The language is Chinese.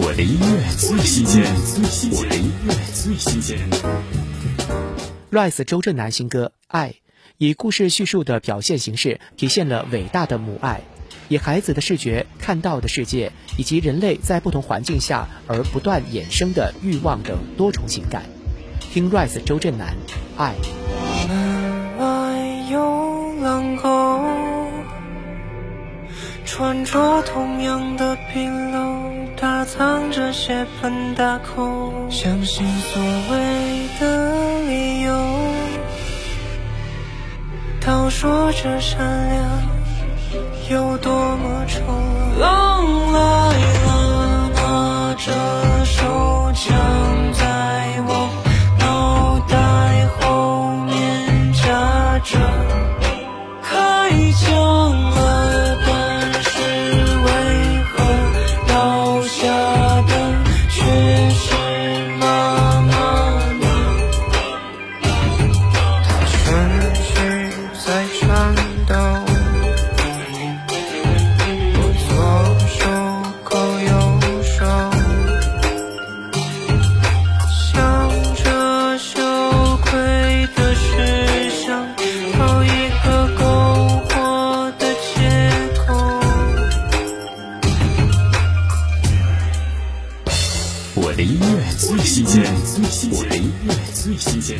我的音乐最新鲜，我的音乐最新鲜。Rise 周震南新歌《爱》，以故事叙述的表现形式，体现了伟大的母爱，以孩子的视觉看到的世界，以及人类在不同环境下而不断衍生的欲望等多重情感。听 Rise 周震南《爱》。穿着同样的皮褛，他藏着血盆大口，相信所谓的理由，都说着善良有多么丑。我的音乐最新鲜，我的音乐最新鲜。